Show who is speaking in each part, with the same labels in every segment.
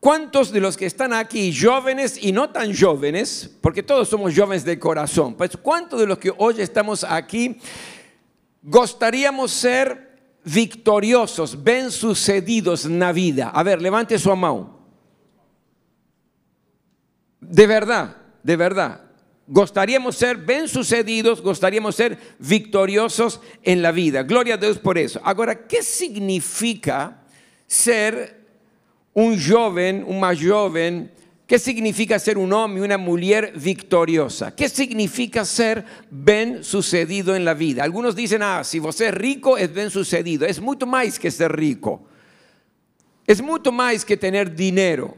Speaker 1: ¿Cuántos de los que están aquí, jóvenes y no tan jóvenes, porque todos somos jóvenes de corazón, pues cuántos de los que hoy estamos aquí gustaríamos ser victoriosos, ven sucedidos en la vida? A ver, levante su mano. De verdad, de verdad. Gustaríamos ser ven sucedidos, gustaríamos ser victoriosos en la vida. Gloria a Dios por eso. Ahora, ¿qué significa ser un joven, un más joven, ¿qué significa ser un hombre una mujer victoriosa? ¿Qué significa ser bien sucedido en la vida? Algunos dicen, ah, si vos es rico, es bien sucedido. Es mucho más que ser rico. Es mucho más que tener dinero.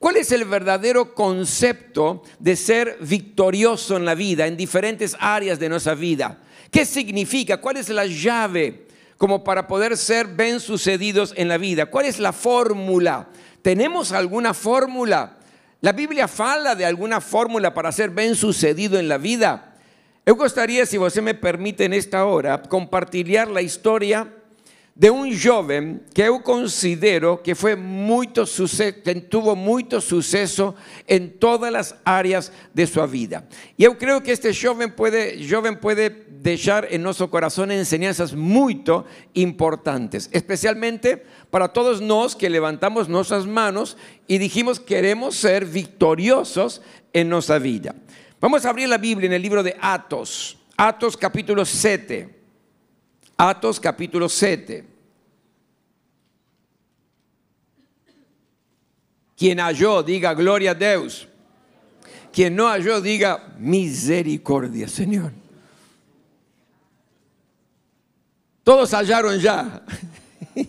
Speaker 1: ¿Cuál es el verdadero concepto de ser victorioso en la vida, en diferentes áreas de nuestra vida? ¿Qué significa? ¿Cuál es la llave? Como para poder ser bien sucedidos en la vida. ¿Cuál es la fórmula? ¿Tenemos alguna fórmula? La Biblia fala de alguna fórmula para ser bien sucedido en la vida. Me gustaría, si usted me permite en esta hora, compartir la historia de un joven que yo considero que fue mucho que tuvo mucho suceso en todas las áreas de su vida. Y yo creo que este joven puede, joven puede dejar en nuestro corazón enseñanzas muy importantes, especialmente para todos nos que levantamos nuestras manos y dijimos queremos ser victoriosos en nuestra vida. Vamos a abrir la Biblia en el libro de Atos, Atos capítulo 7. Atos capítulo 7. Quien halló, diga gloria a Dios. Quien no halló, diga misericordia, Señor. Todos hallaron ya.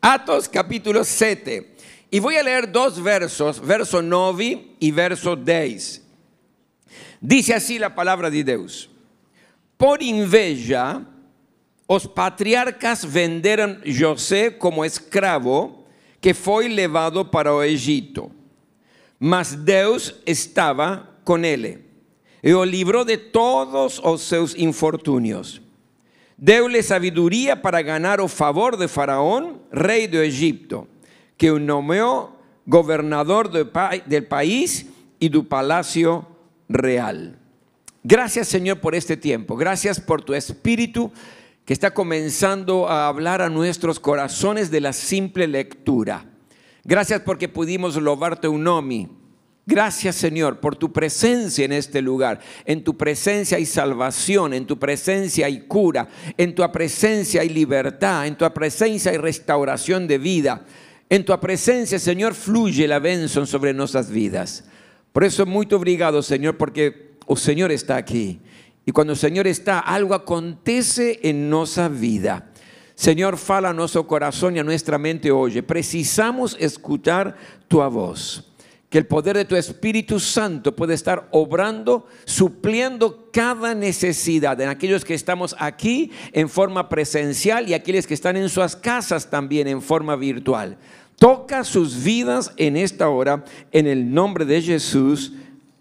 Speaker 1: Atos capítulo 7. Y voy a leer dos versos, verso 9 y verso 10. Dice así la palabra de Dios. Por inveja, os patriarcas venderam José como escravo que foi levado para o Egito. Mas Deus estava com ele e o livrou de todos os seus infortúnios. Deu-lhe para ganhar o favor de Faraón, rei do Egipto, que o nomeou governador do, del país e do palácio real. Gracias Señor por este tiempo. Gracias por tu espíritu que está comenzando a hablar a nuestros corazones de la simple lectura. Gracias porque pudimos lobarte un nomi. Gracias Señor por tu presencia en este lugar. En tu presencia hay salvación, en tu presencia hay cura, en tu presencia hay libertad, en tu presencia hay restauración de vida. En tu presencia, Señor, fluye la bendición sobre nuestras vidas. Por eso, muy obrigado, Señor, porque el Señor está aquí. Y cuando el Señor está, algo acontece en nuestra vida. Señor, fala a nuestro corazón y a nuestra mente hoy. Precisamos escuchar tu voz. Que el poder de tu Espíritu Santo puede estar obrando, supliendo cada necesidad en aquellos que estamos aquí en forma presencial y aquellos que están en sus casas también en forma virtual. Toca sus vidas en esta hora, en el nombre de Jesús.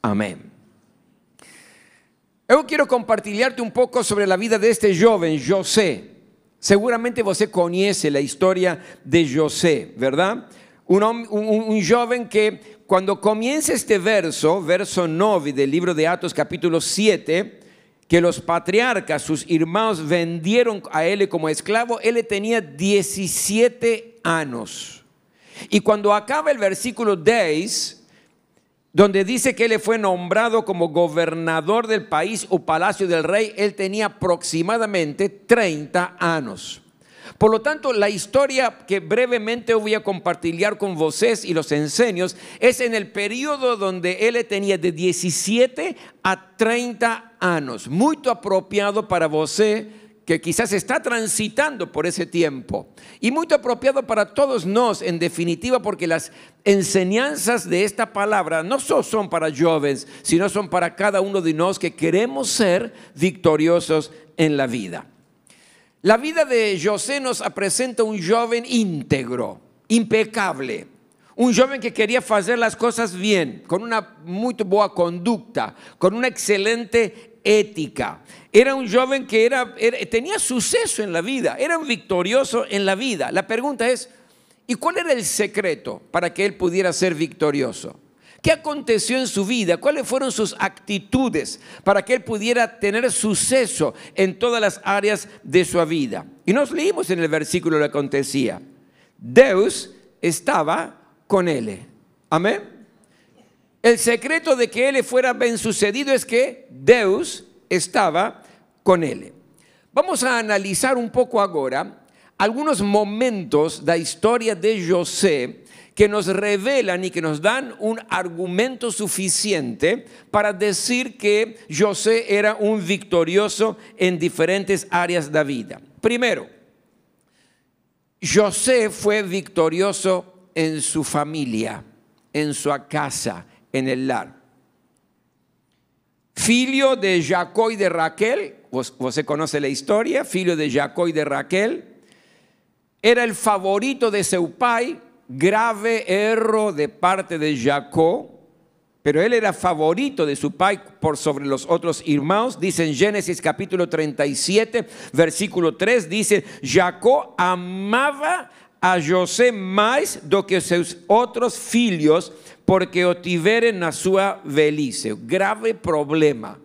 Speaker 1: Amén. Yo quiero compartirte un poco sobre la vida de este joven, José. Seguramente você conoce la historia de José, ¿verdad? Un, un, joven que cuando comienza este verso, verso 9 del libro de Atos capítulo 7, que los patriarcas, sus hermanos, vendieron a él como esclavo, él tenía 17 años. Y cuando acaba el versículo 10, donde dice que él fue nombrado como gobernador del país o palacio del rey, él tenía aproximadamente 30 años. Por lo tanto, la historia que brevemente voy a compartir con vosotros y los enseños es en el periodo donde él tenía de 17 a 30 años, muy apropiado para vosotros que quizás está transitando por ese tiempo. Y muy apropiado para todos nos, en definitiva, porque las enseñanzas de esta palabra no solo son para jóvenes, sino son para cada uno de nosotros que queremos ser victoriosos en la vida. La vida de José nos presenta un joven íntegro, impecable. Un joven que quería hacer las cosas bien, con una muy buena conducta, con una excelente ética. Era un joven que era, tenía suceso en la vida, era un victorioso en la vida. La pregunta es, ¿Y cuál era el secreto para que él pudiera ser victorioso? ¿Qué aconteció en su vida? ¿Cuáles fueron sus actitudes para que él pudiera tener suceso en todas las áreas de su vida? Y nos leímos en el versículo lo que acontecía. Dios estaba con él. Amén. El secreto de que él fuera bien sucedido es que Dios estaba con él. Vamos a analizar un poco ahora algunos momentos de la historia de José que nos revelan y que nos dan un argumento suficiente para decir que José era un victorioso en diferentes áreas de la vida. Primero, José fue victorioso en su familia, en su casa, en el lar. Filio de Jacob y de Raquel, usted conoce la historia, filio de Jacob y de Raquel, era el favorito de su pai, grave error de parte de Jacob, pero él era favorito de su pai por sobre los otros hermanos. Dice en Génesis capítulo 37, versículo 3, dice, Jacob amaba a José más do que sus otros filhos, porque o tiveren na sua velhice. Grave problema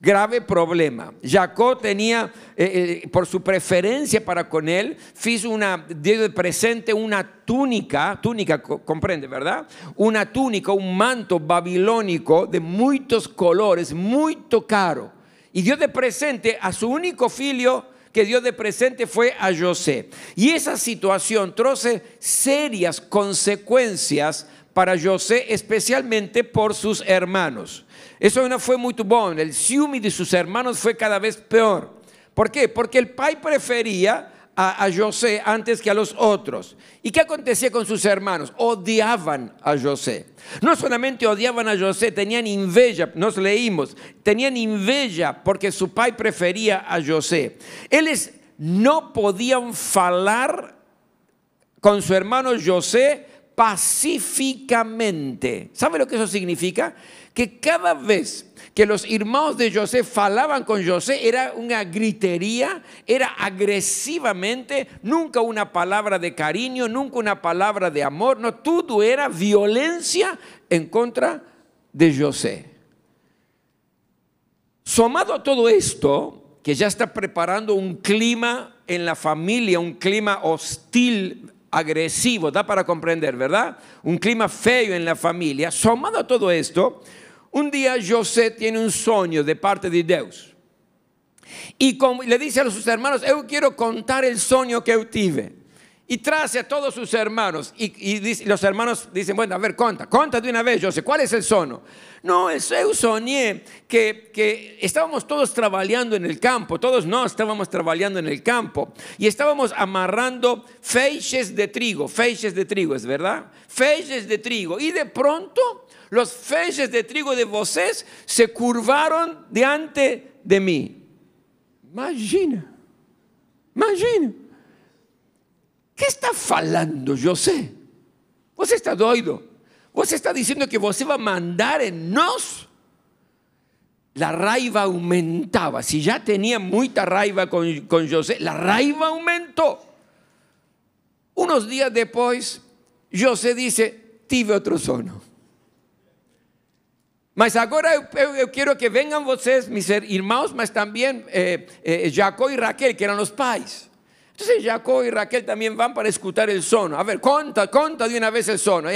Speaker 1: grave problema. Jacob tenía, eh, eh, por su preferencia para con él, hizo una, de presente una túnica, túnica, comprende, ¿verdad? Una túnica, un manto babilónico de muchos colores, muy caro. Y dio de presente a su único filio que dio de presente fue a José. Y esa situación troce serias consecuencias para José, especialmente por sus hermanos. Eso no fue muy bueno. El ciúme de sus hermanos fue cada vez peor. ¿Por qué? Porque el pai prefería a, José antes que a los otros. ¿Y qué acontecía con sus hermanos? Odiaban a José. No solamente odiaban a José, tenían inveja, nos leímos, tenían inveja porque su pai prefería a José. Ellos no podían falar con su hermano José pacíficamente. ¿Sabe lo que eso significa? Que cada vez que los hermanos de José falaban con José era una gritería, era agresivamente, nunca una palabra de cariño, nunca una palabra de amor, no, todo era violencia en contra de José. Somado a todo esto, que ya está preparando un clima en la familia, un clima hostil, agresivo, da para comprender, ¿verdad? Un clima feo en la familia. Somado a todo esto, un día José tiene un sueño de parte de Dios. Y le dice a sus hermanos, yo quiero contar el sueño que yo tuve. Y trae a todos sus hermanos. Y, los hermanos dicen, bueno, a ver, conta, conta de una vez, José, ¿cuál es el sueño? No, yo soñé que, que estábamos todos trabajando en el campo, todos no estábamos trabajando en el campo. Y estábamos amarrando feixes de trigo, feixes de trigo, ¿es verdad? Feixes de trigo. Y de pronto los feixes de trigo de vocês se curvaron diante de mí. Imagina, imagina. ¿Qué está falando José? Você está doido? Você está diciendo que você va a mandar en nos? La raiva aumentaba. Si ya tenía mucha raiva con, con José, la raiva aumentó. Unos días después, José dice, tive otro sono. Mas agora eu, eu, quero que venham vocês, mis irmãos, mas também eh, eh, Jacob e Raquel, que eram os pais. Então Jacob e Raquel também vão para escutar o sono. A ver, conta, conta de uma vez o sono.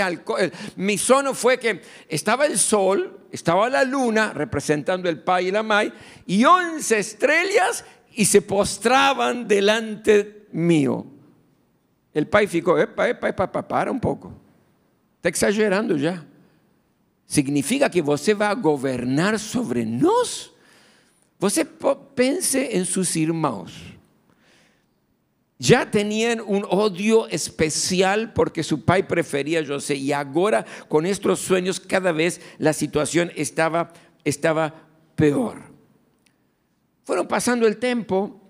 Speaker 1: Mi sono foi que estava o sol, estava a luna, representando o pai e a mãe, e once estrelas e se postravam delante mío. O pai ficou, epa, epa, epa, para um pouco. Está exagerando já significa que você vai governar sobre nós? Você pense em seus irmãos. Já tinham um ódio especial porque seu pai preferia José e agora com estes sonhos cada vez a situação estava estava pior. Foram passando o tempo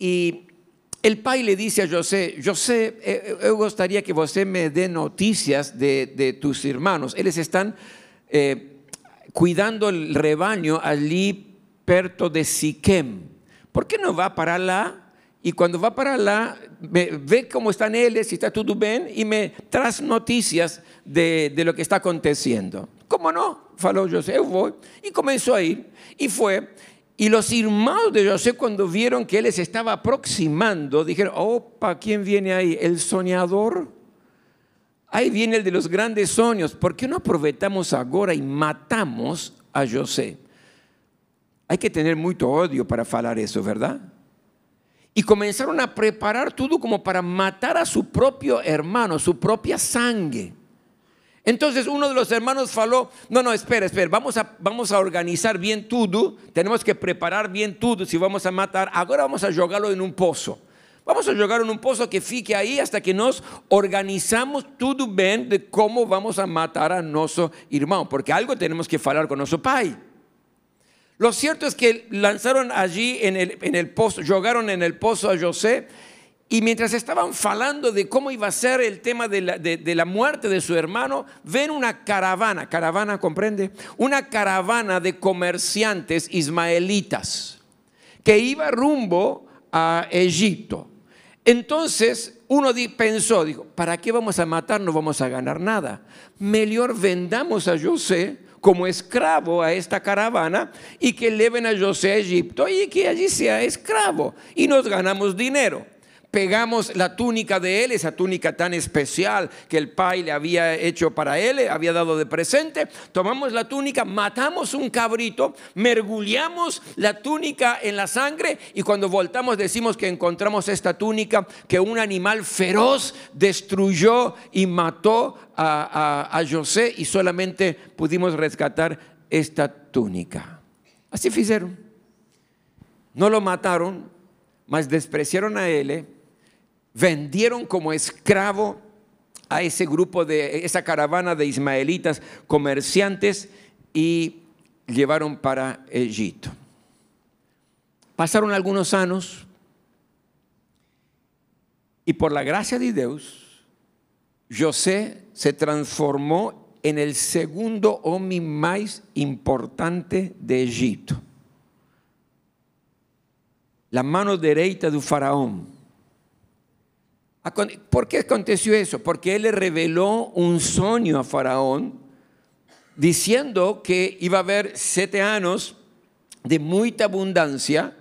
Speaker 1: e el pai le dice a José, José, eh, eh, yo gustaría que usted me dé noticias de, tus hermanos. Ellos están eh, cuidando el rebaño allí perto de Siquem. ¿Por qué no va para allá y cuando va para lá, ve cómo están ellos, si está todo bien, y me trae noticias de, lo que está aconteciendo. ¿Cómo no? Falou José, eu vou. Y comenzó a ir, y fue. Y los hermanos de José, cuando vieron que él se estaba aproximando, dijeron, opa, ¿quién viene ahí? ¿El soñador? Ahí viene el de los grandes sueños. ¿Por qué no aprovechamos ahora y matamos a José? Hay que tener mucho odio para falar eso, ¿verdad? Y comenzaron a preparar todo como para matar a su propio hermano, su propia sangre. Entonces uno de los hermanos faló, no, no, espera, espera, vamos a, vamos a organizar bien todo, tenemos que preparar bien todo si vamos a matar, ahora vamos a jugarlo en un pozo. Vamos a jugar en un pozo que fique ahí hasta que nos organizamos todo bien de cómo vamos a matar a nuestro hermano, porque algo tenemos que hablar con nuestro pai. Lo cierto es que lanzaron allí en el, en el pozo, jugaron en el pozo a José y mientras estaban falando de cómo iba a ser el tema de la, de, la, muerte de su hermano, ven una caravana, caravana, ¿comprende? Una caravana de comerciantes ismaelitas que iba rumbo a Egipto. Entonces uno pensó, dijo, ¿para qué vamos a matar? No vamos a ganar nada. Mejor vendamos a José como esclavo a esta caravana y que lleven a José a Egipto y que allí sea esclavo y nos ganamos dinero pegamos la túnica de él, esa túnica tan especial que el pai le había hecho para él, había dado de presente, tomamos la túnica, matamos un cabrito, mergullamos la túnica en la sangre y cuando voltamos decimos que encontramos esta túnica que un animal feroz destruyó y mató a, a, a José y solamente pudimos rescatar esta túnica. Así hicieron. No lo mataron, mas despreciaron a él vendieron como esclavo a ese grupo de esa caravana de ismaelitas comerciantes y llevaron para Egipto. Pasaron algunos años y por la gracia de Dios, José se transformó en el segundo hombre más importante de Egipto. La mano derecha del faraón ¿Por qué aconteció eso? Porque él le reveló un sueño a Faraón diciendo que iba a haber siete años de mucha abundancia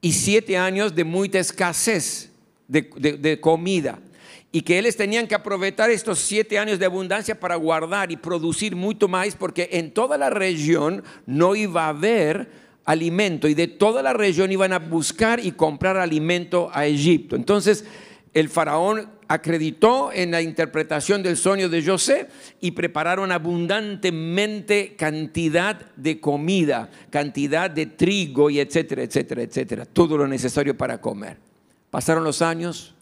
Speaker 1: y siete años de mucha escasez de, comida. Y que ellos tenían que aprovechar estos siete años de abundancia para guardar y producir mucho más, porque en toda la región no iba a haber alimento y de toda la región iban a buscar y comprar alimento a Egipto. Entonces, el faraón acreditó en la interpretación del sueño de José y prepararon abundantemente cantidad de comida, cantidad de trigo y etcétera, etcétera, etcétera, todo lo necesario para comer. Pasaron los años,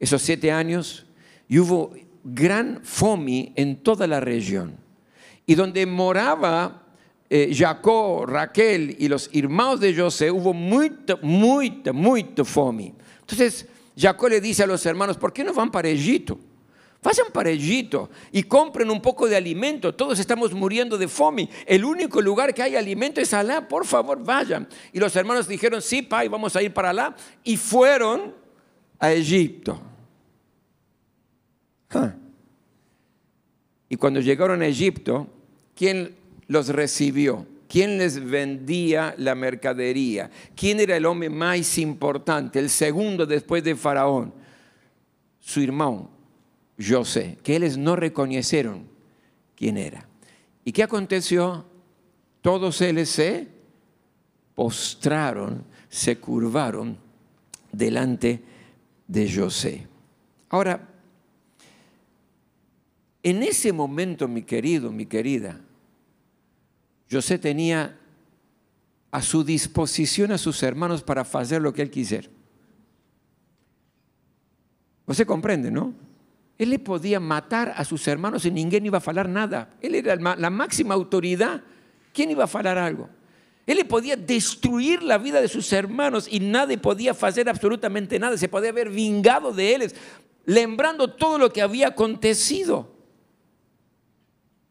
Speaker 1: esos siete años, y hubo gran fome en toda la región. Y donde moraba eh, Jacob, Raquel y los hermanos de José, hubo mucha, mucha, mucha fome. Entonces, Jacob le dice a los hermanos, ¿por qué no van para Egipto? Vayan para Egipto y compren un poco de alimento. Todos estamos muriendo de fome. El único lugar que hay alimento es Alá. Por favor, vayan. Y los hermanos dijeron, sí, pai, vamos a ir para Alá. Y fueron a Egipto. Y cuando llegaron a Egipto, ¿quién los recibió? ¿Quién les vendía la mercadería? ¿Quién era el hombre más importante? El segundo después de Faraón. Su hermano, José, que ellos no reconocieron quién era. ¿Y qué aconteció? Todos ellos se postraron, se curvaron delante de José. Ahora, en ese momento, mi querido, mi querida, José tenía a su disposición a sus hermanos para hacer lo que él quisiera. Usted comprende, ¿no? Él le podía matar a sus hermanos y ninguém iba a falar nada. Él era la máxima autoridad. ¿Quién iba a falar algo? Él le podía destruir la vida de sus hermanos y nadie podía hacer absolutamente nada. Se podía haber vingado de ellos, lembrando todo lo que había acontecido.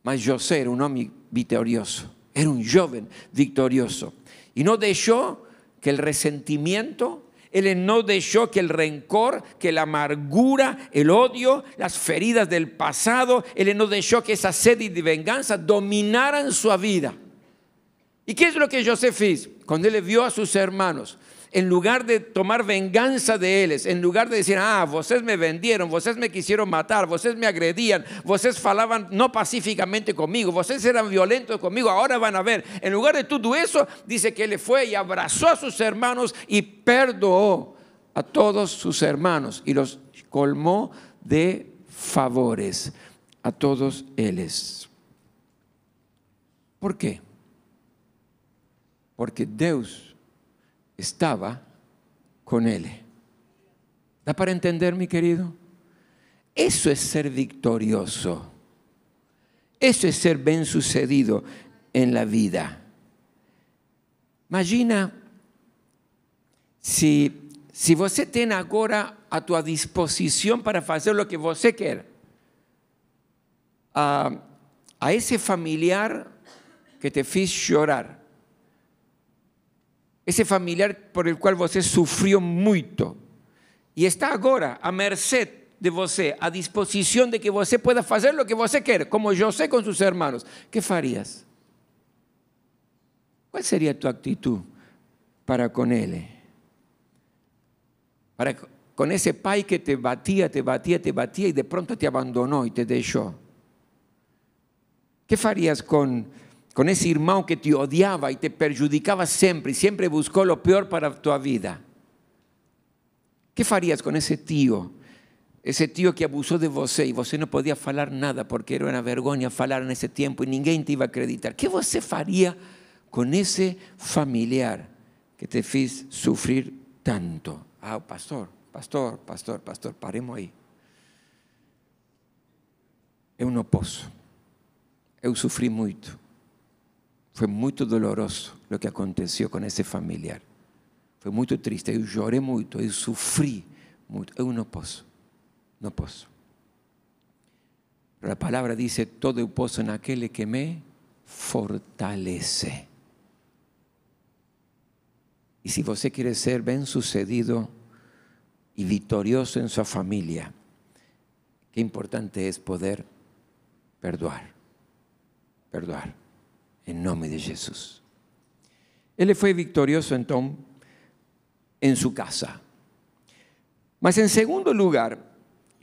Speaker 1: Mas José era un hombre victorioso. Era un joven victorioso. Y no dejó que el resentimiento, Él no dejó que el rencor, que la amargura, el odio, las feridas del pasado, Él no dejó que esa sed de venganza dominaran su vida. ¿Y qué es lo que Joseph hizo? Cuando él vio a sus hermanos, en lugar de tomar venganza de ellos, en lugar de decir, ah, vosotros me vendieron, vosotros me quisieron matar, vosotros me agredían, vosotros falaban no pacíficamente conmigo, vosotros eran violentos conmigo, ahora van a ver. En lugar de todo eso, dice que él fue y abrazó a sus hermanos y perdoó a todos sus hermanos y los colmó de favores a todos ellos. ¿Por qué? Porque Dios estaba con él. ¿Da para entender, mi querido? Eso es ser victorioso. Eso es ser bien sucedido en la vida. Imagina si, si você tem agora a tua disposición para hacer lo que você quer. A, a ese familiar que te fez llorar ese familiar por el cual você sufrió mucho y está ahora a merced de você, a disposición de que você pueda hacer lo que você quer, como yo sé con sus hermanos, ¿qué farías? ¿Cuál sería tu actitud para con él? Para con ese pai que te batía, te batía, te batía y de pronto te abandonó y te dejó. ¿Qué farías con con ese hermano que te odiaba y te perjudicaba siempre y siempre buscó lo peor para tu vida. ¿Qué farías con ese tío? Ese tío que abusó de você y você no podía falar nada porque era una vergüenza falar en ese tiempo y ninguém te iba a acreditar. ¿Qué você faría con ese familiar que te fez sufrir tanto? Ah, pastor, pastor, pastor, pastor, paremos ahí. Eu não posso. Eu sofri muito. Fue muy doloroso lo que aconteció con ese familiar. Fue muy triste. Yo lloré mucho, yo sufrí mucho. Yo no puedo, no puedo. Pero la palabra dice, todo puedo en aquel que me fortalece. Y si usted quiere ser bien sucedido y victorioso en su familia, qué importante es poder perdoar, perdoar en nombre de Jesús. Él fue victorioso entonces en su casa. Mas en segundo lugar,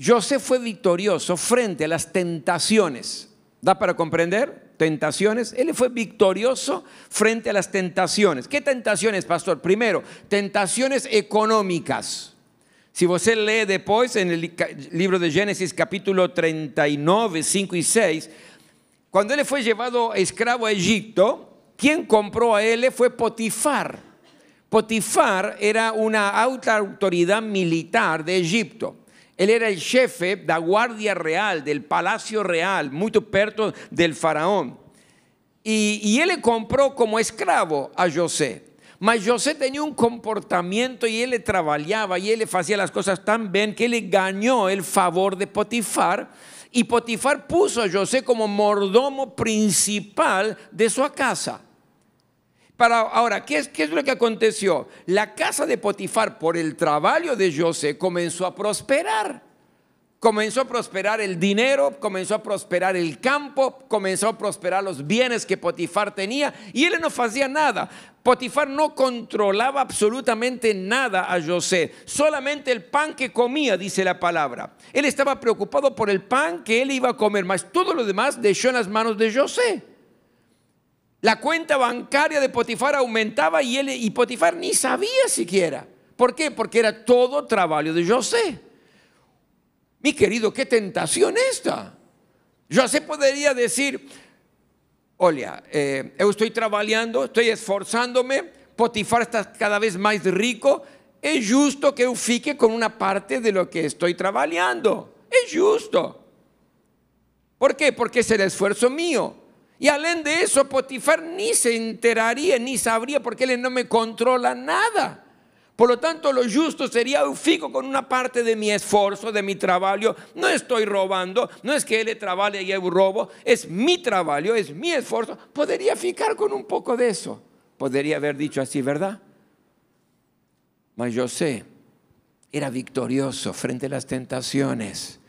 Speaker 1: José fue victorioso frente a las tentaciones. ¿Da para comprender? Tentaciones. Él fue victorioso frente a las tentaciones. ¿Qué tentaciones, pastor? Primero, tentaciones económicas. Si usted lee después en el libro de Génesis capítulo 39, 5 y 6, cuando él fue llevado esclavo a Egipto, quien compró a él fue Potifar. Potifar era una alta autoridad militar de Egipto. Él era el jefe de la guardia real, del palacio real, muy perto del faraón. Y, él le compró como esclavo a José. Mas José tenía un comportamiento y él le trabajaba y él le hacía las cosas tan bien que él ganó el favor de Potifar y Potifar puso a José como mordomo principal de su casa. Para, ahora, ¿qué es, ¿qué es lo que aconteció? La casa de Potifar, por el trabajo de José, comenzó a prosperar. Comenzó a prosperar el dinero, comenzó a prosperar el campo, comenzó a prosperar los bienes que Potifar tenía y él no hacía nada. Potifar no controlaba absolutamente nada a José, solamente el pan que comía, dice la palabra. Él estaba preocupado por el pan que él iba a comer, mas todo lo demás dejó en las manos de José. La cuenta bancaria de Potifar aumentaba y, él, y Potifar ni sabía siquiera. ¿Por qué? Porque era todo trabajo de José. Mi querido, qué tentación esta. Yo se podría decir, oye, eh, yo estoy trabajando, estoy esforzándome, Potifar está cada vez más rico, es justo que yo fique con una parte de lo que estoy trabajando. Es justo. ¿Por qué? Porque es el esfuerzo mío. Y além de eso, Potifar ni se enteraría, ni sabría, porque él no me controla nada. Por lo tanto, lo justo sería, fico con una parte de mi esfuerzo, de mi trabajo. No estoy robando, no es que él trabaje y yo robo, es mi trabajo, es mi esfuerzo. Podría ficar con un poco de eso. Podría haber dicho así, ¿verdad? Mas José era victorioso frente a las tentaciones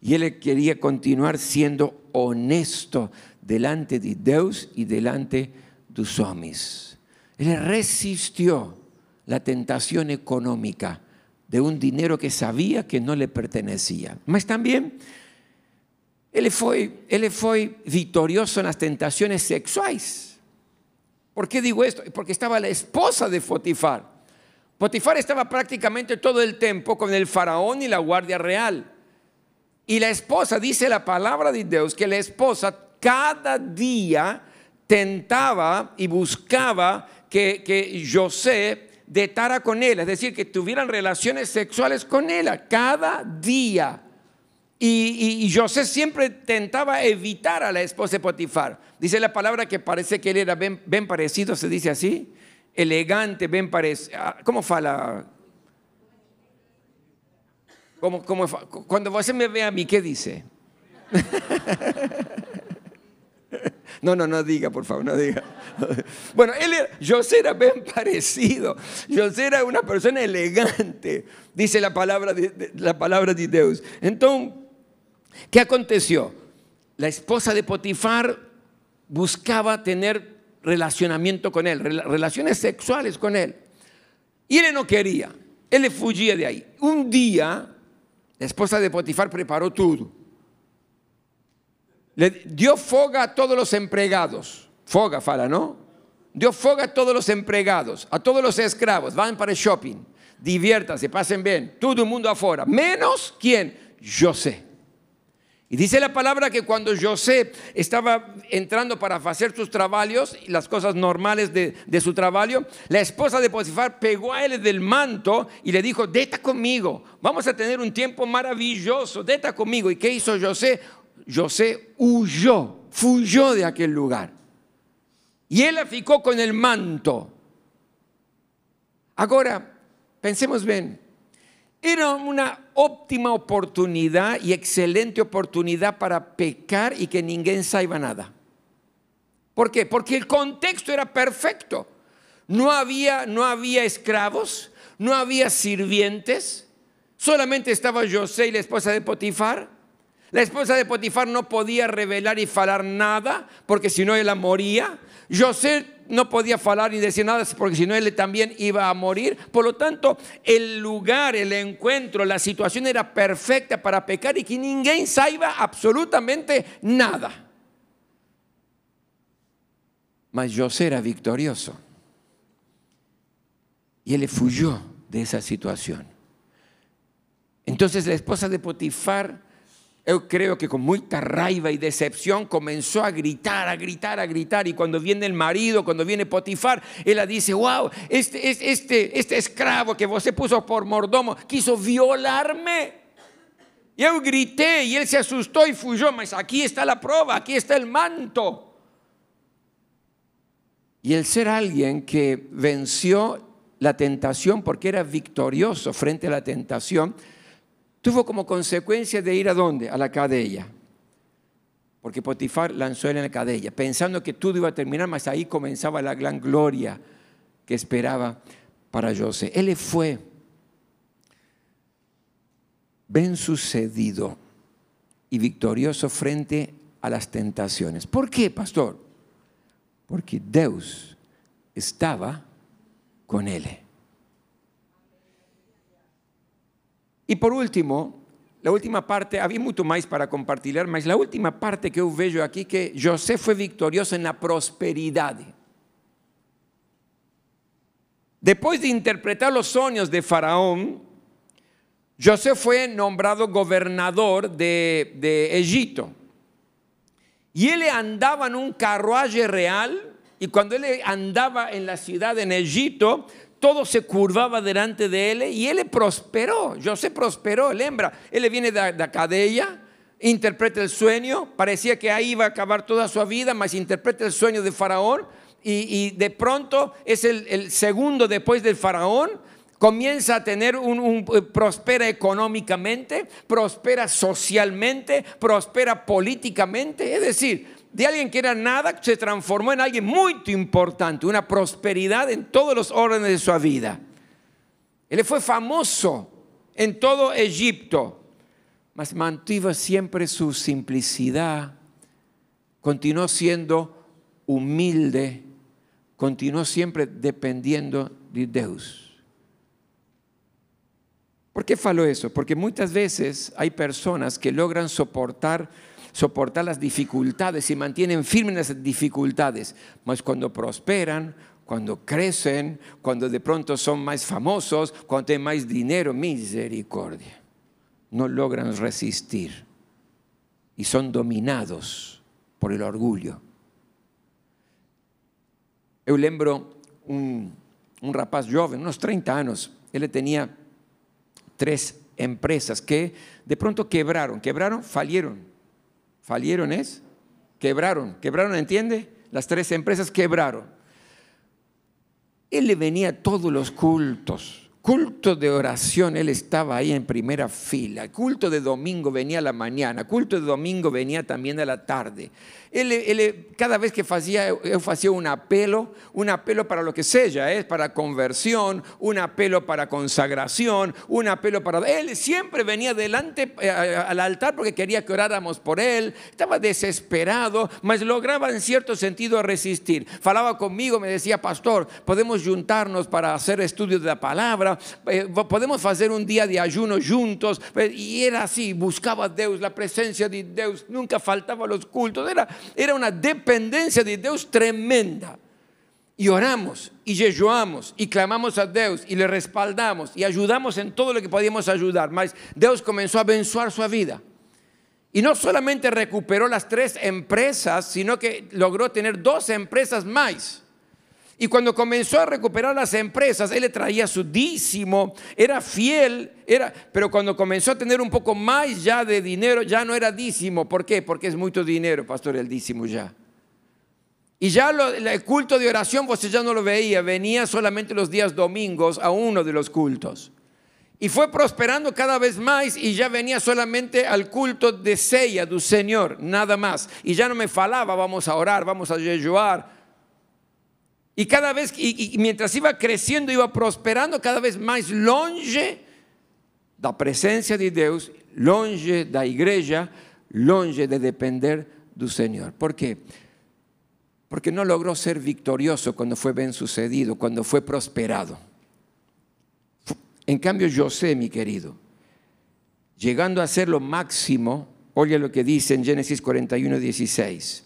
Speaker 1: y él quería continuar siendo honesto delante de Dios y delante de sus homens. Él resistió la tentación económica de un dinero que sabía que no le pertenecía. Mas también él fue, él fue victorioso en las tentaciones sexuales. ¿Por qué digo esto? Porque estaba la esposa de Potifar. Potifar estaba prácticamente todo el tiempo con el faraón y la guardia real. Y la esposa, dice la palabra de Dios, que la esposa cada día tentaba y buscaba que, que José detara con él, es decir, que tuvieran relaciones sexuales con él cada día. Y, José siempre tentaba evitar a la esposa de Potifar. Dice la palabra que parece que él era bien, parecido, se dice así, elegante, bien parecido. Ah, ¿Cómo fala? ¿Cómo, cómo, cuando usted me ve a mí, ¿qué dice? No, no, no diga, por favor, no diga. Bueno, él José era bien parecido. José era una persona elegante, dice la palabra de, la palabra de Dios. Entonces, ¿qué aconteció? La esposa de Potifar buscaba tener relacionamiento con él, relaciones sexuales con él. Y él no quería, él le fugía de ahí. Un día, la esposa de Potifar preparó todo le dio foga a todos los empleados. Foga, fala, ¿no? Dio foga a todos los empleados, a todos los esclavos. Van para el shopping, diviértanse, pasen bien. Todo el mundo afuera. Menos quién? José. Y dice la palabra que cuando José estaba entrando para hacer sus trabajos, las cosas normales de, su trabajo, la esposa de Potifar pegó a él del manto y le dijo, deta conmigo, vamos a tener un tiempo maravilloso, deta conmigo. ¿Y qué hizo José? José huyó, fuyó de aquel lugar. Y él la ficó con el manto. Ahora, pensemos bien, era una óptima oportunidad y excelente oportunidad para pecar y que ninguém saiba nada. ¿Por qué? Porque el contexto era perfecto. No había, no había esclavos, no había sirvientes, solamente estaba José y la esposa de Potifar. La esposa de Potifar no podía revelar y falar nada, porque si no ella moría. José no podía falar ni decir nada, porque si no él también iba a morir. Por lo tanto, el lugar, el encuentro, la situación era perfecta para pecar y que ninguém saiba absolutamente nada. Mas José era victorioso. Y él fuyó de esa situación. Entonces la esposa de Potifar yo creo que con mucha raiva y decepción comenzó a gritar, a gritar, a gritar. Y cuando viene el marido, cuando viene Potifar, ella dice, wow, este, este, este esclavo que vos puso por mordomo quiso violarme. Y yo grité y él se asustó y fuyó, mas aquí está la prueba, aquí está el manto. Y el ser alguien que venció la tentación porque era victorioso frente a la tentación, tuvo como consecuencia de ir a dónde? A la cadella. Porque Potifar lanzó él en la cadella, pensando que todo iba a terminar, mas ahí comenzaba la gran gloria que esperaba para José. Él fue bien sucedido y victorioso frente a las tentaciones. ¿Por qué, pastor? Porque Dios estaba con él. Y por último, la última parte, había mucho más para compartir, mas la última parte que yo veo aquí que José fue victorioso en la prosperidad. Después de interpretar los sueños de Faraón, José fue nombrado gobernador de, de Egipto. Y él andaba en un carruaje real, y cuando él andaba en la ciudad en Egipto, todo se curvaba delante de él y él prosperó. José prosperó, el hembra. Él viene de, de Cadella, interpreta el sueño, parecía que ahí iba a acabar toda su vida, mas interpreta el sueño de Faraón y, de pronto es el, segundo después del Faraón. Comienza a tener un, un, eh, prospera económicamente, prospera socialmente, prospera políticamente. Es decir, de alguien que era nada se transformó en alguien muy importante, una prosperidad en todos los órdenes de su vida. Él fue famoso en todo Egipto, mas mantuvo siempre su simplicidad, continuó siendo humilde, continuó siempre dependiendo de Dios. ¿Por qué falo eso? Porque muchas veces hay personas que logran soportar soportar las dificultades y mantienen firmes las dificultades, mas cuando prosperan, cuando crecen, cuando de pronto son más famosos, cuando tienen más dinero, misericordia, no logran resistir y son dominados por el orgullo. Yo lembro un, un rapaz joven, unos 30 años, él tenía tres empresas que de pronto quebraron, quebraron, falieron. Falieron es, quebraron, quebraron, ¿entiende? Las tres empresas quebraron. Él le venía a todos los cultos, Culto de oración, él estaba ahí en primera fila. Culto de domingo venía a la mañana. Culto de domingo venía también a la tarde. Él, cada vez que hacía, él hacía un apelo, un apelo para lo que sea, es para conversión, un apelo para consagración, un apelo para... Él siempre venía delante eh, al altar porque quería que oráramos por él. Estaba desesperado, mas lograba en cierto sentido resistir. Falaba conmigo, me decía, pastor, podemos juntarnos para hacer estudios de la palabra eh, podemos hacer un día de ayuno juntos. Eh, y era así, buscaba a Dios, la presencia de Dios, nunca faltaba los cultos. Era, era una dependencia de Dios tremenda. Y oramos y jejuamos y clamamos a Dios y le respaldamos y ayudamos en todo lo que podíamos ayudar. Mas Dios comenzó a abençoar su vida. Y no solamente recuperó las tres empresas, sino que logró tener dos empresas más. Y cuando comenzó a recuperar las empresas, él le traía su dísimo, era fiel, era, pero cuando comenzó a tener un poco más ya de dinero, ya no era dísimo. ¿Por qué? Porque es mucho dinero, pastor, el dísimo ya. Y ya el culto de oración, pues ya no lo veía, venía solamente los días domingos a uno de los cultos. Y fue prosperando cada vez más y ya venía solamente al culto de sella del Señor, nada más. Y ya no me falaba, vamos a orar, vamos a jejuar, y cada vez, y, mientras iba creciendo, iba prosperando cada vez más longe la presencia de Dios, longe la iglesia, longe de depender del Señor. ¿Por qué? Porque no logró ser victorioso cuando fue bien sucedido, cuando fue prosperado. En cambio, José, mi querido, llegando a ser lo máximo, oye lo que dice en Génesis 41, 16.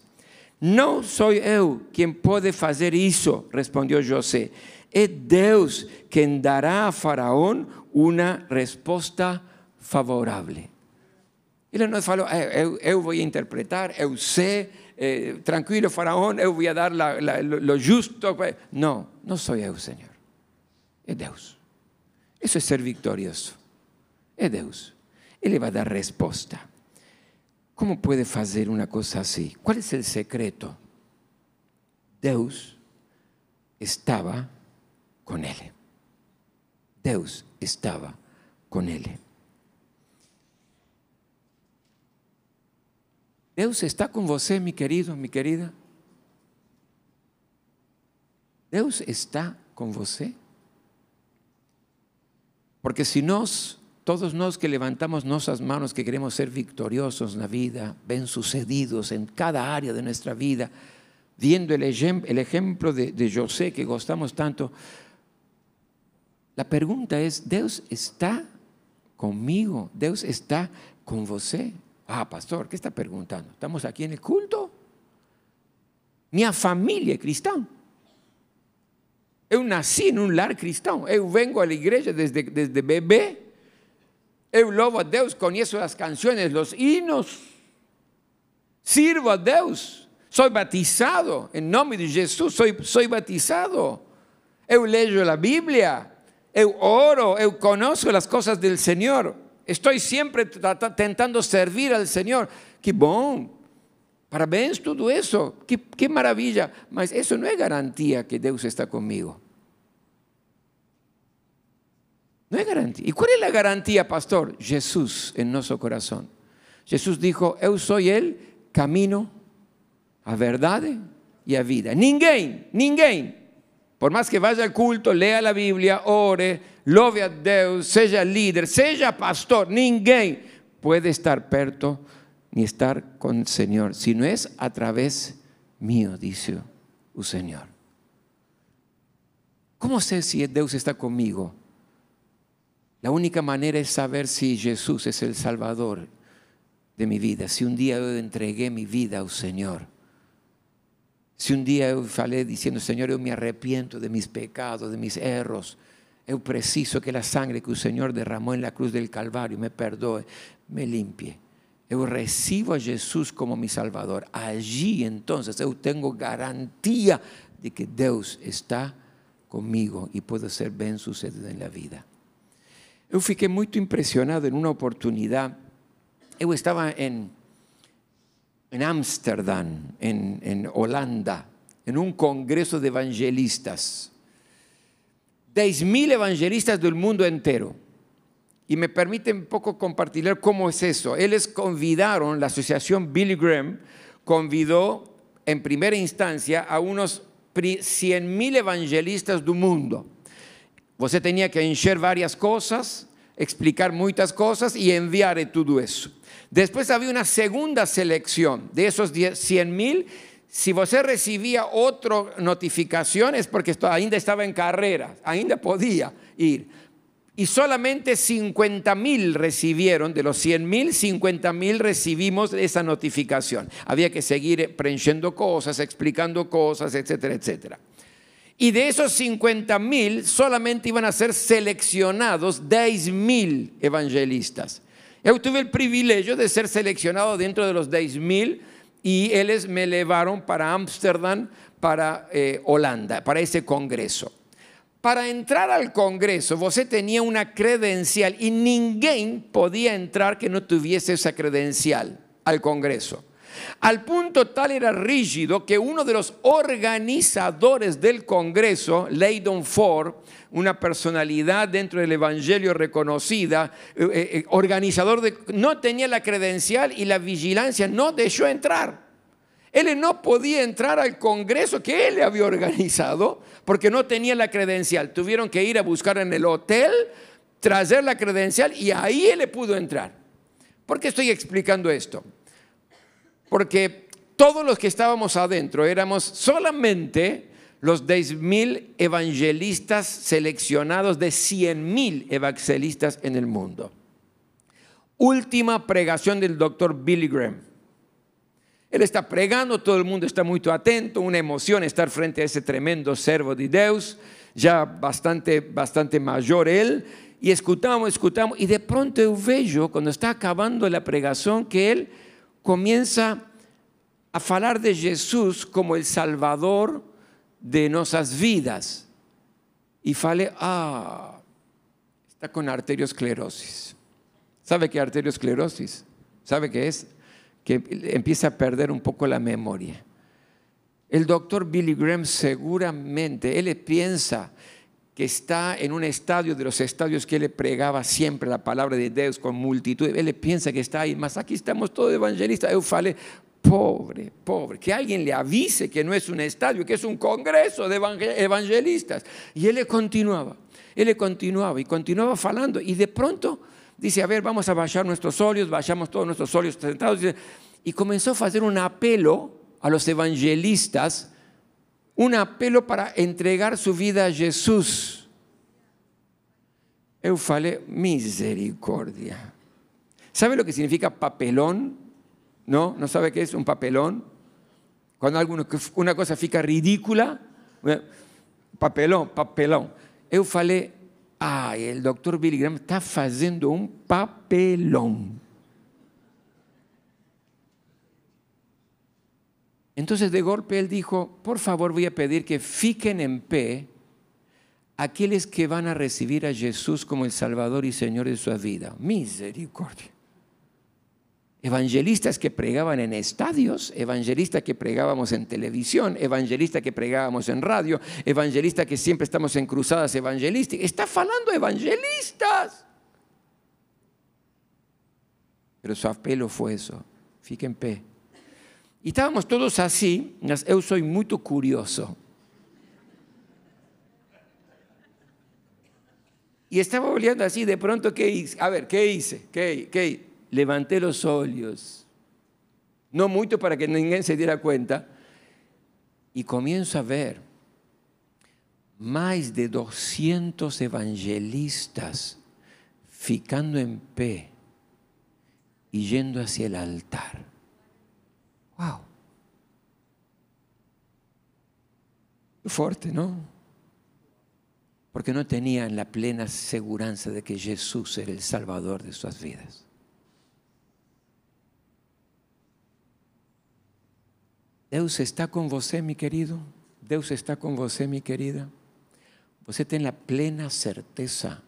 Speaker 1: Não sou eu quem pode fazer isso, respondeu José. É Deus quem dará a Faraó uma resposta favorável. Ele não falou, eu, eu vou interpretar, eu eh, tranquilo, Faraó, eu vou dar lo justo. Não, não sou eu, Senhor. É Deus. Isso é ser vitorioso. É Deus. Ele vai dar resposta. ¿Cómo puede hacer una cosa así? ¿Cuál es el secreto? Deus estaba con él. Deus estaba con él. Deus está con você, mi querido, mi querida. Deus está con você. Porque si nos todos nos que levantamos nuestras manos, que queremos ser victoriosos en la vida, ven sucedidos en cada área de nuestra vida, viendo el, ejemplo de, de José que gustamos tanto, la pregunta es, ¿Dios está conmigo? ¿Dios está con você? Ah, pastor, ¿qué está preguntando? ¿Estamos aquí en el culto? Mi familia es. Yo nací en un lar cristiano. Yo vengo a la iglesia desde, desde bebé. Eu louvo a Deus, conheço as canções, os hinos, sirvo a Deus, sou batizado em nome de Jesus, sou, sou batizado. Eu leio a Bíblia, eu oro, eu conheço as coisas do Senhor. Estou sempre tentando servir ao Senhor. Que bom, parabéns, tudo isso, que, que maravilha. Mas isso não é garantia que Deus está comigo. No hay garantía. ¿Y cuál es la garantía, pastor? Jesús en nuestro corazón. Jesús dijo, yo soy el camino a verdad y a vida. Ninguém, ninguém, por más que vaya al culto, lea la Biblia, ore, louve a Deus, seja líder, seja pastor, ninguém pode estar perto ni estar con el Señor, si no es a través mío, dice el Señor. ¿Cómo sé si Dios está conmigo? La única manera es saber si Jesús es el Salvador de mi vida. Si un día yo entregué mi vida al Señor. Si un día yo falé diciendo, Señor, yo me arrepiento de mis pecados, de mis errores. Yo preciso que la sangre que el Señor derramó en la cruz del Calvario me perdoe, me limpie. Yo recibo a Jesús como mi Salvador. Allí entonces yo tengo garantía de que Dios está comigo y puedo ser bien sucedido en la vida. Yo fiquei muy impresionado en una oportunidad. Yo estaba en en Ámsterdam, en, en Holanda, en un congreso de evangelistas. 10.000 evangelistas del mundo entero. Y me permiten un poco compartir cómo es eso. Ellos convidaron, la asociación Billy Graham convidó en primera instancia a unos 100.000 evangelistas del mundo. Você tenía que encher varias cosas, explicar muchas cosas y enviar todo eso. Después había una segunda selección de esos 100.000. Si você recibía otra notificación es porque ainda estaba en carrera, ainda podía ir y solamente 50 mil recibieron, de los 100 mil, 50 mil recibimos esa notificación. Había que seguir preenchendo cosas, explicando cosas, etcétera, etcétera. Y de esos 50 mil solamente iban a ser seleccionados 10 mil evangelistas. Yo tuve el privilegio de ser seleccionado dentro de los 10 mil y ellos me llevaron para Ámsterdam, para eh, Holanda, para ese congreso para entrar al Congreso, você tenía una credencial y ninguém podía entrar que no tuviese esa credencial al Congreso. Al punto tal era rígido que uno de los organizadores del Congreso, Leydon Ford, una personalidad dentro del Evangelio reconocida, eh, eh, eh, organizador de, no tenía la credencial y la vigilancia no dejó entrar. Él no podía entrar al Congreso que él había organizado porque no tenía la credencial. Tuvieron que ir a buscar en el hotel, traer la credencial y ahí él le pudo entrar. ¿Por qué estoy explicando esto? Porque todos los que estábamos adentro éramos solamente los 10.000 evangelistas seleccionados de 100.000 evangelistas en el mundo. Última pregación del doctor Billy Graham. Él está pregando, todo el mundo está muy atento, una emoción estar frente a ese tremendo servo de Dios, ya bastante, bastante mayor él, y escuchamos, escuchamos, y de pronto yo veo, cuando está acabando la pregación, que él comienza a hablar de Jesús como el Salvador de nuestras vidas. Y fale, ah, está con arteriosclerosis. ¿Sabe qué arteriosclerosis? ¿Sabe qué es? que empieza a perder un poco la memoria. El doctor Billy Graham seguramente, él piensa que está en un estadio de los estadios que él pregaba siempre la palabra de Dios con multitud. Él piensa que está ahí, más aquí estamos todos evangelistas. Yo falei, pobre, pobre, que alguien le avise que no es un estadio, que es un congreso de evangelistas. Y él continuaba, él continuaba y continuaba falando. Y de pronto dice, a ver, vamos a bajar nuestros óleos, bajamos todos nuestros óleos sentados, y comenzó a hacer un apelo a los evangelistas, un apelo para entregar su vida a Jesús. Eu falei, misericordia. ¿Sabe lo que significa papelón? ¿No? ¿No sabe qué es un papelón? Cuando una cosa fica ridícula, papelón, papelón. Eu falei, Ay, el doctor Billy Graham está haciendo un papelón. Entonces de golpe él dijo, por favor voy a pedir que fiquen en pie aquellos que van a recibir a Jesús como el Salvador y Señor de su vida. Misericordia evangelistas que pregaban en estadios, evangelistas que pregábamos en televisión, evangelistas que pregábamos en radio, evangelistas que siempre estamos en cruzadas evangelísticas. Está falando evangelistas. Pero su apelo fue eso. Fiquen pie. Y estábamos todos así, yo soy muy curioso. Y estaba olhando así, de pronto, ¿qué hice? A ver, ¿qué hice? ¿Qué, qué? Levanté los ojos. No mucho para que ninguém se diera cuenta. Y comienzo a ver más de 200 evangelistas ficando en pie y yendo hacia el altar. ¡Wow! Fuerte, ¿no? Porque no tenían la plena seguridad de que Jesús era el Salvador de sus vidas. Deus está con você, mi querido. Deus está con você, mi querida. Você tem a plena certeza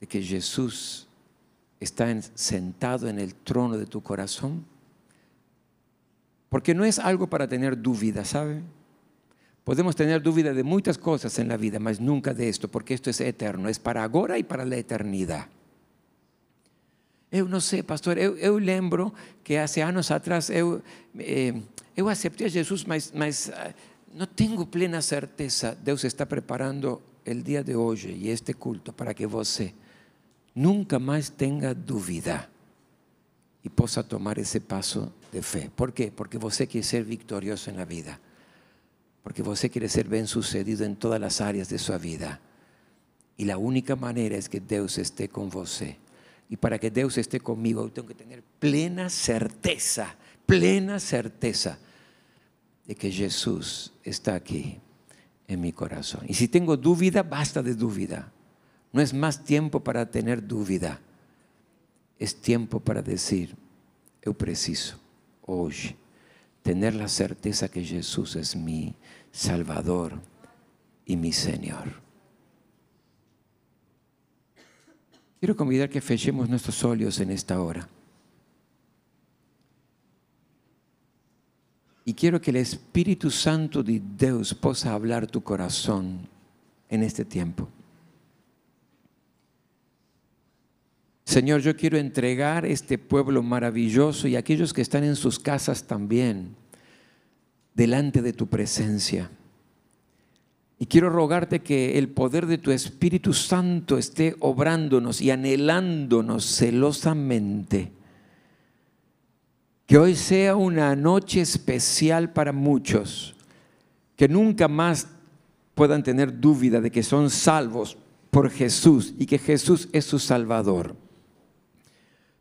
Speaker 1: de que Jesús está sentado en el trono de tu corazón? Porque no es algo para tener duda, ¿sabe? Podemos tener duda de muchas cosas en la vida, mas nunca de esto, porque esto es eterno, es para ahora y para la eternidad. Eu não sei, pastor, eu, eu lembro que há anos atrás eu, eh, eu aceptei a Jesus, mas, mas uh, não tenho plena certeza. Deus está preparando o dia de hoje e este culto para que você nunca mais tenha dúvida e possa tomar esse passo de fé. ¿Por quê? Porque você quer ser vitorioso na vida. Porque você quer ser bem sucedido em todas as áreas de sua vida. E a única maneira é que Deus esteja com você. Y para que Dios esté conmigo, tengo que tener plena certeza, plena certeza de que Jesús está aquí en mi corazón. Y si tengo duda, basta de duda. No es más tiempo para tener duda. Es tiempo para decir, yo preciso hoy tener la certeza que Jesús es mi Salvador y mi Señor. Quiero convidar que fechemos nuestros ojos en esta hora. Y quiero que el Espíritu Santo de Dios pueda hablar tu corazón en este tiempo. Señor, yo quiero entregar este pueblo maravilloso y aquellos que están en sus casas también delante de tu presencia. Y quiero rogarte que el poder de tu Espíritu Santo esté obrándonos y anhelándonos celosamente. Que hoy sea una noche especial para muchos, que nunca más puedan tener duda de que son salvos por Jesús y que Jesús es su Salvador.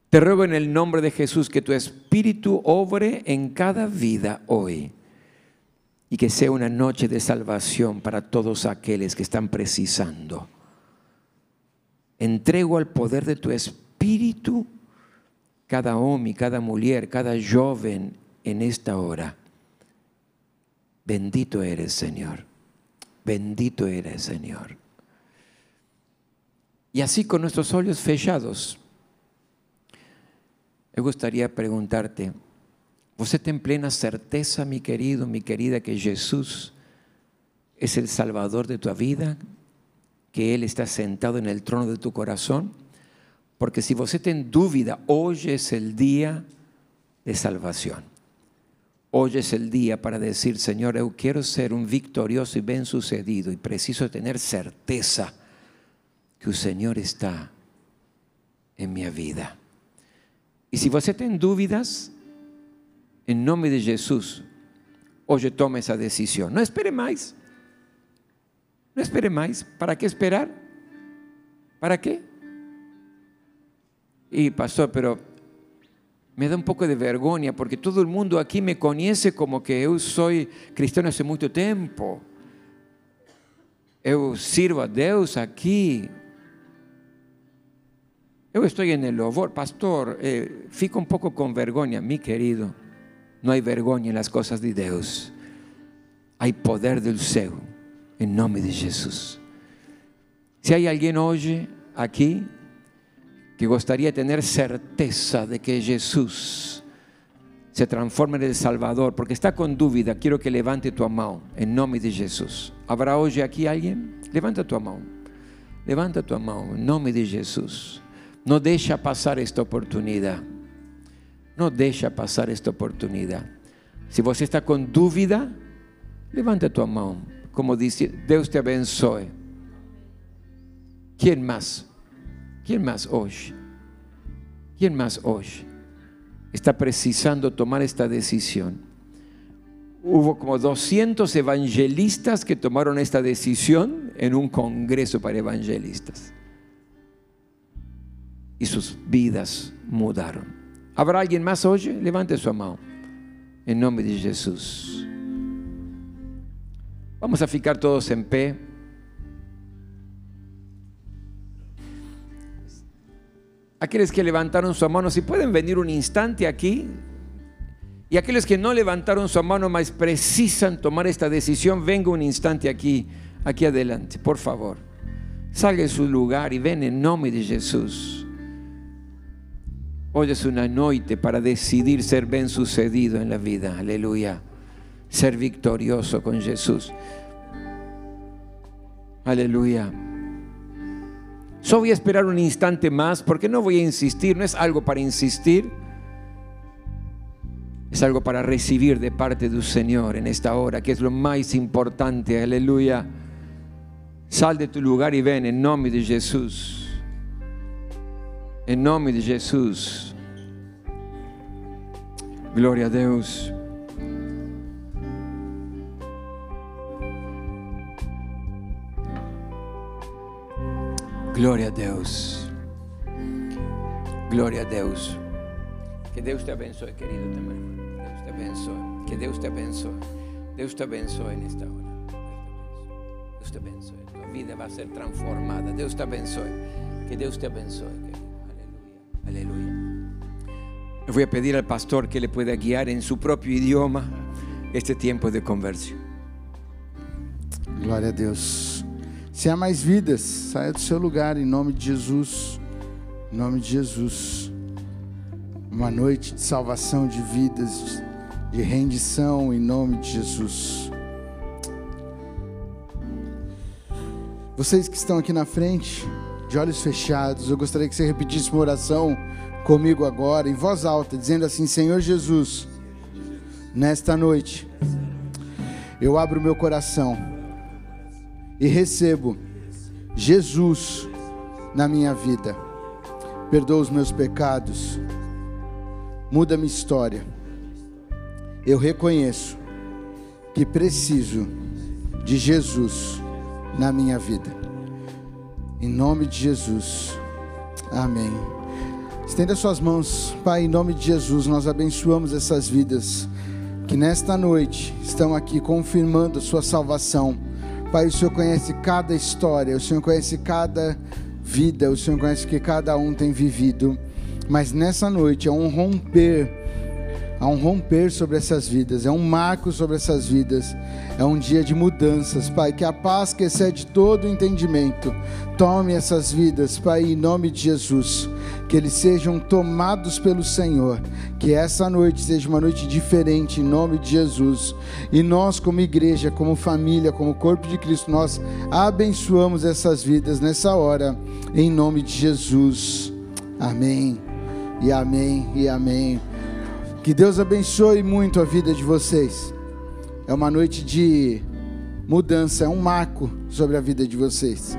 Speaker 1: Te ruego en el nombre de Jesús que tu Espíritu obre en cada vida hoy y que sea una noche de salvación para todos aquellos que están precisando. Entrego al poder de tu espíritu cada hombre, cada mujer, cada joven en esta hora. Bendito eres, Señor. Bendito eres, Señor. Y así con nuestros ojos fechados, me gustaría preguntarte, ¿Você tem plena certeza, mi querido, mi querida, que Jesús es el Salvador de tu vida? Que Él está sentado en el trono de tu corazón? Porque si você tem dúvida, hoy es el día de salvación. Hoy es el día para decir, Señor, yo quiero ser un victorioso y bien sucedido y preciso tener certeza que el Señor está en mi vida. Y si você tem dúvidas, en nombre de Jesús, hoy toma esa decisión. No espere más. No espere más. ¿Para qué esperar? ¿Para qué? Y pastor, pero me da un poco de vergüenza porque todo el mundo aquí me conoce como que yo soy cristiano hace mucho tiempo. Yo sirvo a Dios aquí. Yo estoy en el louvor, pastor, eh, fico un poco con vergüenza, mi querido. No hay vergüenza en las cosas de Dios. Hay poder del cielo en nombre de Jesús. Si hay alguien hoy aquí que gustaría tener certeza de que Jesús se transforme en el Salvador, porque está con duda, quiero que levante tu mano en nombre de Jesús. ¿Habrá hoy aquí alguien? Levanta tu mano. Levanta tu mano en nombre de Jesús. No deja pasar esta oportunidad. No deja pasar esta oportunidad. Si você está con dúvida, levanta tu mano. Como dice, Dios te abençoe. ¿Quién más? ¿Quién más hoy? ¿Quién más hoy está precisando tomar esta decisión? Hubo como 200 evangelistas que tomaron esta decisión en un congreso para evangelistas. Y sus vidas mudaron. ¿Habrá alguien más hoy? Levante su mano. En nombre de Jesús. Vamos a ficar todos en pie. Aquellos que levantaron su mano, si pueden venir un instante aquí. Y aquellos que no levantaron su mano, más precisan tomar esta decisión, venga un instante aquí, aquí adelante, por favor. Salga de su lugar y ven en nombre de Jesús. Hoy es una noche para decidir ser bien sucedido en la vida. Aleluya. Ser victorioso con Jesús. Aleluya. Solo voy a esperar un instante más porque no voy a insistir, no es algo para insistir, es algo para recibir de parte del Señor en esta hora, que es lo más importante, aleluya. Sal de tu lugar y ven en nombre de Jesús. En nombre de Jesús. Gloria a Dios. Gloria a Deus. Gloria a Deus. Que Deus te abençoe, querido também. Deus te abençoe. Que Deus te abençoe. Deus te abençoe nesta hora. Deus te abençoe. Tu vida vai ser transformada. Deus te abençoe. Que Deus te abençoe. Aleluya. Aleluya. Le voy a pedir al pastor que le pueda guiar en su propio idioma este tiempo de conversión.
Speaker 2: Glória a Deus. Se há mais vidas, saia do seu lugar em nome de Jesus. Em nome de Jesus. Uma noite de salvação de vidas, de rendição em nome de Jesus. Vocês que estão aqui na frente, de olhos fechados, eu gostaria que você repetisse uma oração comigo agora, em voz alta, dizendo assim: Senhor Jesus, nesta noite, eu abro meu coração e recebo Jesus na minha vida. Perdoa os meus pecados, muda minha história. Eu reconheço que preciso de Jesus na minha vida. Em nome de Jesus. Amém. Estenda suas mãos, Pai, em nome de Jesus, nós abençoamos essas vidas que nesta noite estão aqui confirmando a sua salvação Pai, o Senhor conhece cada história, o Senhor conhece cada vida, o Senhor conhece que cada um tem vivido. Mas nessa noite é um romper, há um romper sobre essas vidas, é um marco sobre essas vidas, é um dia de mudanças, Pai. Que a paz que excede todo o entendimento tome essas vidas, Pai, em nome de Jesus que eles sejam tomados pelo Senhor, que essa noite seja uma noite diferente em nome de Jesus. E nós, como igreja, como família, como corpo de Cristo, nós abençoamos essas vidas nessa hora, em nome de Jesus. Amém. E amém e amém. Que Deus abençoe muito a vida de vocês. É uma noite de mudança, é um marco sobre a vida de vocês.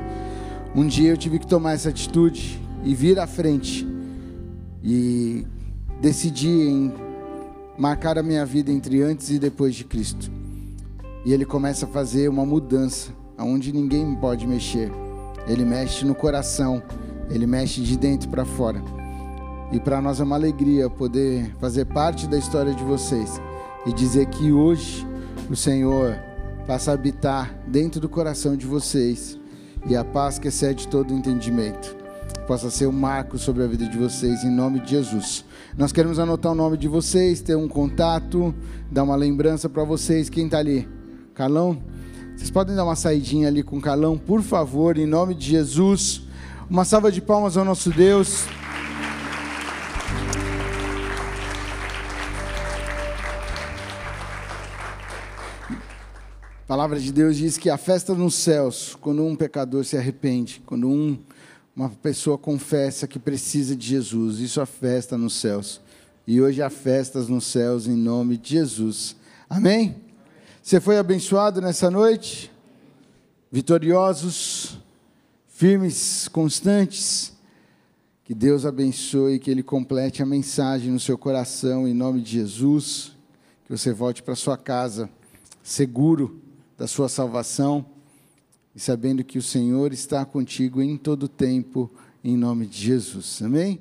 Speaker 2: Um dia eu tive que tomar essa atitude e vir à frente e decidir em marcar a minha vida entre antes e depois de Cristo. E ele começa a fazer uma mudança aonde ninguém pode mexer. Ele mexe no coração, ele mexe de dentro para fora. E para nós é uma alegria poder fazer parte da história de vocês e dizer que hoje o Senhor passa a habitar dentro do coração de vocês e a paz que excede todo entendimento possa ser um marco sobre a vida de vocês, em nome de Jesus. Nós queremos anotar o nome de vocês, ter um contato, dar uma lembrança para vocês. Quem está ali? Carlão? Vocês podem dar uma saidinha ali com o Carlão, por favor, em nome de Jesus. Uma salva de palmas ao nosso Deus. A palavra de Deus diz que a festa nos céus, quando um pecador se arrepende, quando um uma pessoa confessa que precisa de Jesus. Isso é festa nos céus. E hoje há festas nos céus em nome de Jesus. Amém? Você foi abençoado nessa noite? Vitoriosos, firmes, constantes. Que Deus abençoe, que Ele complete a mensagem no seu coração, em nome de Jesus. Que você volte para sua casa seguro da sua salvação e sabendo que o Senhor está contigo em todo tempo, em nome de Jesus. Amém?